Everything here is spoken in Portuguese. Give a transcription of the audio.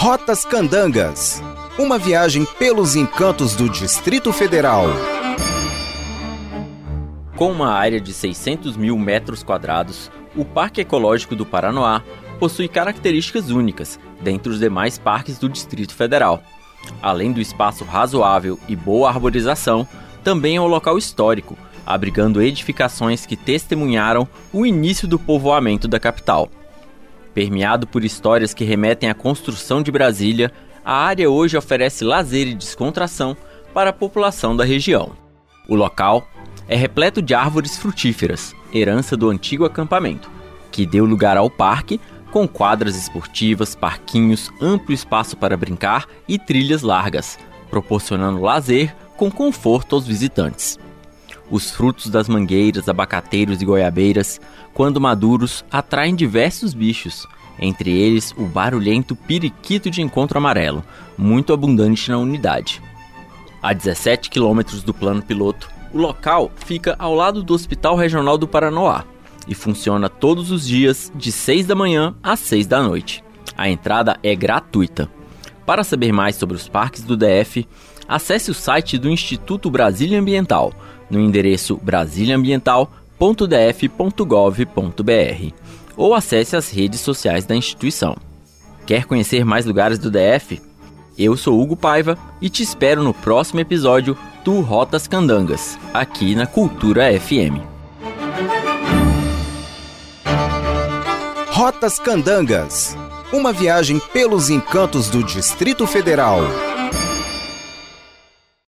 Rotas Candangas. Uma viagem pelos encantos do Distrito Federal. Com uma área de 600 mil metros quadrados, o Parque Ecológico do Paranoá possui características únicas dentre os demais parques do Distrito Federal. Além do espaço razoável e boa arborização, também é um local histórico, abrigando edificações que testemunharam o início do povoamento da capital. Permeado por histórias que remetem à construção de Brasília, a área hoje oferece lazer e descontração para a população da região. O local é repleto de árvores frutíferas, herança do antigo acampamento, que deu lugar ao parque, com quadras esportivas, parquinhos, amplo espaço para brincar e trilhas largas, proporcionando lazer com conforto aos visitantes. Os frutos das mangueiras, abacateiros e goiabeiras, quando maduros, atraem diversos bichos, entre eles o barulhento periquito de encontro amarelo, muito abundante na unidade. A 17 quilômetros do plano piloto, o local fica ao lado do Hospital Regional do Paranoá e funciona todos os dias de 6 da manhã às 6 da noite. A entrada é gratuita. Para saber mais sobre os parques do DF, acesse o site do Instituto Brasília Ambiental no endereço brasiliaambiental.df.gov.br ou acesse as redes sociais da instituição. Quer conhecer mais lugares do DF? Eu sou Hugo Paiva e te espero no próximo episódio do Rotas Candangas, aqui na Cultura FM. Rotas Candangas uma viagem pelos encantos do Distrito Federal.